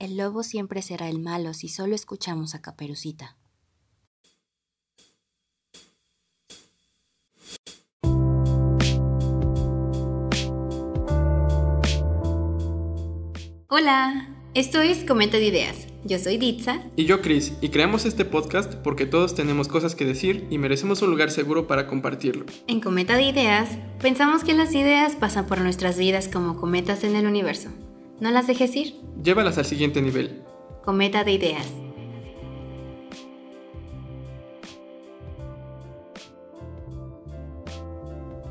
El lobo siempre será el malo si solo escuchamos a Caperucita. Hola, esto es Comenta de Ideas. Yo soy Ditza. Y yo Chris, y creamos este podcast porque todos tenemos cosas que decir y merecemos un lugar seguro para compartirlo. En Cometa de Ideas, pensamos que las ideas pasan por nuestras vidas como cometas en el universo. ¿No las dejes ir? Llévalas al siguiente nivel. Cometa de Ideas.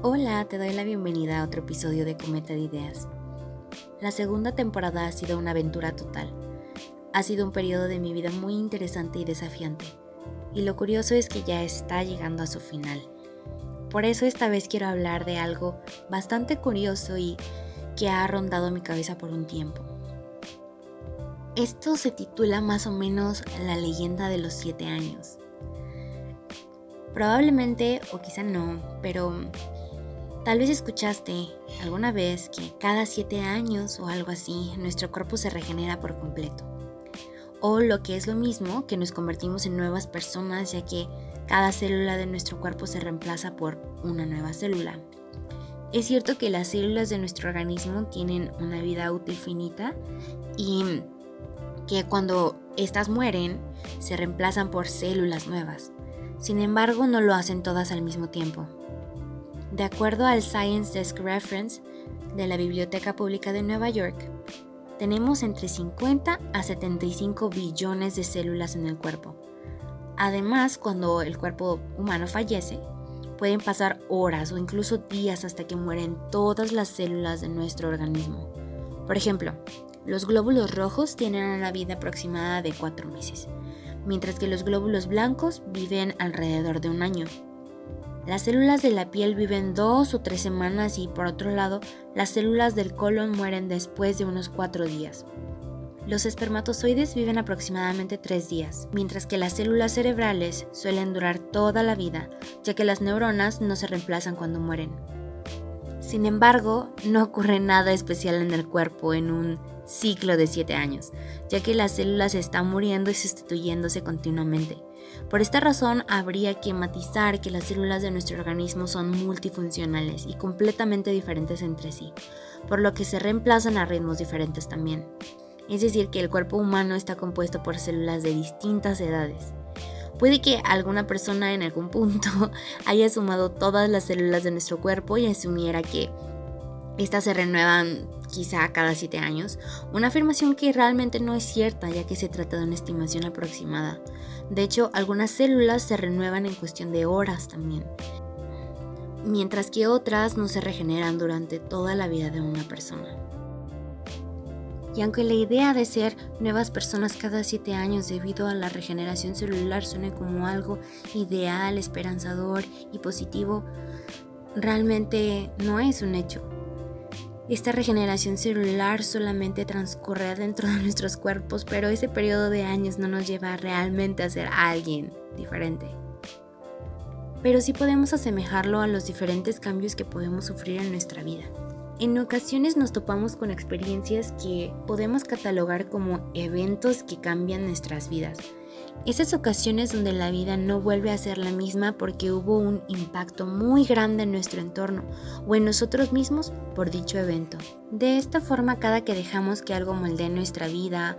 Hola, te doy la bienvenida a otro episodio de Cometa de Ideas. La segunda temporada ha sido una aventura total. Ha sido un periodo de mi vida muy interesante y desafiante. Y lo curioso es que ya está llegando a su final. Por eso esta vez quiero hablar de algo bastante curioso y que ha rondado mi cabeza por un tiempo. Esto se titula más o menos La leyenda de los siete años. Probablemente, o quizá no, pero tal vez escuchaste alguna vez que cada siete años o algo así nuestro cuerpo se regenera por completo. O lo que es lo mismo, que nos convertimos en nuevas personas ya que cada célula de nuestro cuerpo se reemplaza por una nueva célula. Es cierto que las células de nuestro organismo tienen una vida útil finita y que cuando éstas mueren se reemplazan por células nuevas. Sin embargo, no lo hacen todas al mismo tiempo. De acuerdo al Science Desk Reference de la Biblioteca Pública de Nueva York, tenemos entre 50 a 75 billones de células en el cuerpo. Además, cuando el cuerpo humano fallece, Pueden pasar horas o incluso días hasta que mueren todas las células de nuestro organismo. Por ejemplo, los glóbulos rojos tienen una vida aproximada de 4 meses, mientras que los glóbulos blancos viven alrededor de un año. Las células de la piel viven dos o tres semanas y por otro lado, las células del colon mueren después de unos 4 días. Los espermatozoides viven aproximadamente tres días, mientras que las células cerebrales suelen durar toda la vida, ya que las neuronas no se reemplazan cuando mueren. Sin embargo, no ocurre nada especial en el cuerpo en un ciclo de 7 años, ya que las células están muriendo y sustituyéndose continuamente. Por esta razón, habría que matizar que las células de nuestro organismo son multifuncionales y completamente diferentes entre sí, por lo que se reemplazan a ritmos diferentes también es decir, que el cuerpo humano está compuesto por células de distintas edades. Puede que alguna persona en algún punto haya sumado todas las células de nuestro cuerpo y asumiera que estas se renuevan quizá cada 7 años, una afirmación que realmente no es cierta ya que se trata de una estimación aproximada. De hecho, algunas células se renuevan en cuestión de horas también, mientras que otras no se regeneran durante toda la vida de una persona. Y aunque la idea de ser nuevas personas cada siete años debido a la regeneración celular suene como algo ideal, esperanzador y positivo, realmente no es un hecho. Esta regeneración celular solamente transcurre dentro de nuestros cuerpos, pero ese periodo de años no nos lleva realmente a ser alguien diferente. Pero sí podemos asemejarlo a los diferentes cambios que podemos sufrir en nuestra vida. En ocasiones nos topamos con experiencias que podemos catalogar como eventos que cambian nuestras vidas. Esas ocasiones donde la vida no vuelve a ser la misma porque hubo un impacto muy grande en nuestro entorno o en nosotros mismos por dicho evento. De esta forma, cada que dejamos que algo moldee nuestra vida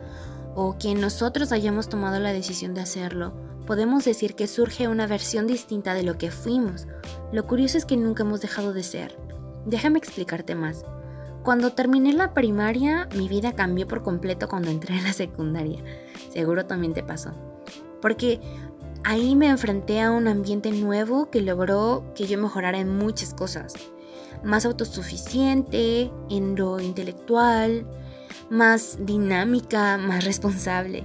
o que nosotros hayamos tomado la decisión de hacerlo, podemos decir que surge una versión distinta de lo que fuimos. Lo curioso es que nunca hemos dejado de ser. Déjame explicarte más. Cuando terminé la primaria, mi vida cambió por completo cuando entré en la secundaria. Seguro también te pasó. Porque ahí me enfrenté a un ambiente nuevo que logró que yo mejorara en muchas cosas. Más autosuficiente, en lo intelectual, más dinámica, más responsable.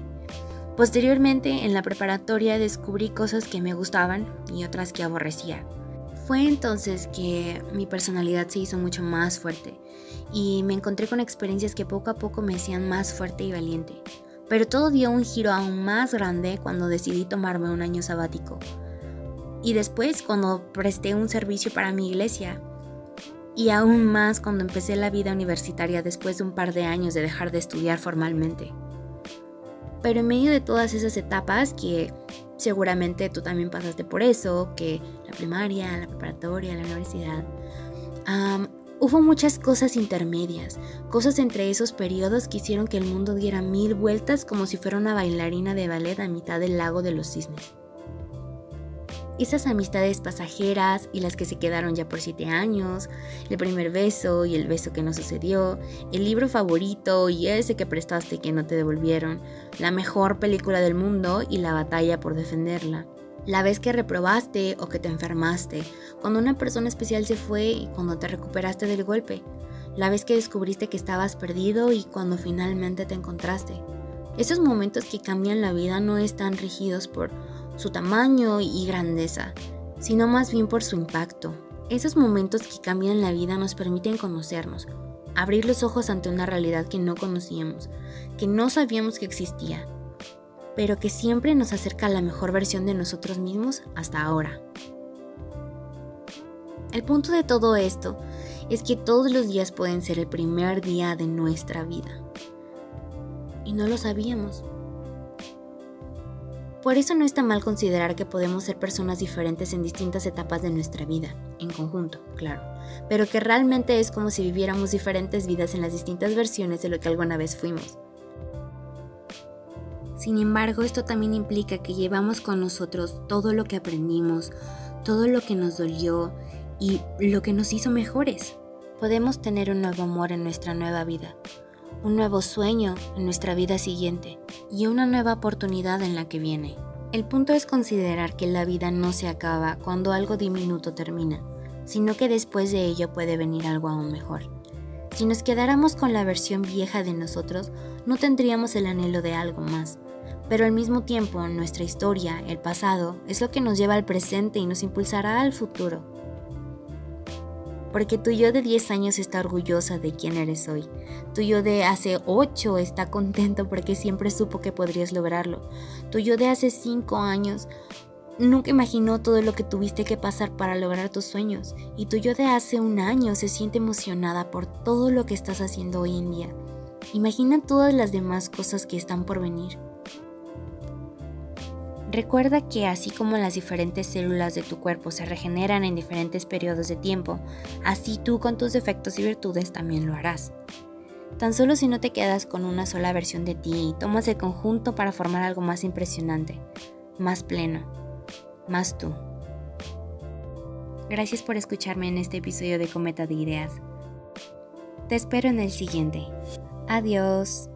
Posteriormente, en la preparatoria descubrí cosas que me gustaban y otras que aborrecía. Fue entonces que mi personalidad se hizo mucho más fuerte y me encontré con experiencias que poco a poco me hacían más fuerte y valiente. Pero todo dio un giro aún más grande cuando decidí tomarme un año sabático. Y después cuando presté un servicio para mi iglesia. Y aún más cuando empecé la vida universitaria después de un par de años de dejar de estudiar formalmente. Pero en medio de todas esas etapas que seguramente tú también pasaste por eso, que primaria, la preparatoria, la universidad, hubo muchas cosas intermedias, cosas entre esos periodos que hicieron que el mundo diera mil vueltas como si fuera una bailarina de ballet a mitad del lago de los cisnes. Esas amistades pasajeras y las que se quedaron ya por siete años, el primer beso y el beso que no sucedió, el libro favorito y ese que prestaste que no te devolvieron, la mejor película del mundo y la batalla por defenderla. La vez que reprobaste o que te enfermaste, cuando una persona especial se fue y cuando te recuperaste del golpe, la vez que descubriste que estabas perdido y cuando finalmente te encontraste. Esos momentos que cambian la vida no están rígidos por su tamaño y grandeza, sino más bien por su impacto. Esos momentos que cambian la vida nos permiten conocernos, abrir los ojos ante una realidad que no conocíamos, que no sabíamos que existía, pero que siempre nos acerca a la mejor versión de nosotros mismos hasta ahora. El punto de todo esto es que todos los días pueden ser el primer día de nuestra vida. Y no lo sabíamos. Por eso no está mal considerar que podemos ser personas diferentes en distintas etapas de nuestra vida, en conjunto, claro, pero que realmente es como si viviéramos diferentes vidas en las distintas versiones de lo que alguna vez fuimos. Sin embargo, esto también implica que llevamos con nosotros todo lo que aprendimos, todo lo que nos dolió y lo que nos hizo mejores. Podemos tener un nuevo amor en nuestra nueva vida, un nuevo sueño en nuestra vida siguiente y una nueva oportunidad en la que viene. El punto es considerar que la vida no se acaba cuando algo diminuto termina, sino que después de ello puede venir algo aún mejor. Si nos quedáramos con la versión vieja de nosotros, no tendríamos el anhelo de algo más. Pero al mismo tiempo, nuestra historia, el pasado, es lo que nos lleva al presente y nos impulsará al futuro porque tu yo de 10 años está orgullosa de quién eres hoy. Tu yo de hace 8 está contento porque siempre supo que podrías lograrlo. Tu yo de hace 5 años nunca imaginó todo lo que tuviste que pasar para lograr tus sueños. Y tu yo de hace un año se siente emocionada por todo lo que estás haciendo hoy en día. Imagina todas las demás cosas que están por venir. Recuerda que así como las diferentes células de tu cuerpo se regeneran en diferentes periodos de tiempo, así tú con tus defectos y virtudes también lo harás. Tan solo si no te quedas con una sola versión de ti y tomas el conjunto para formar algo más impresionante, más pleno, más tú. Gracias por escucharme en este episodio de Cometa de Ideas. Te espero en el siguiente. Adiós.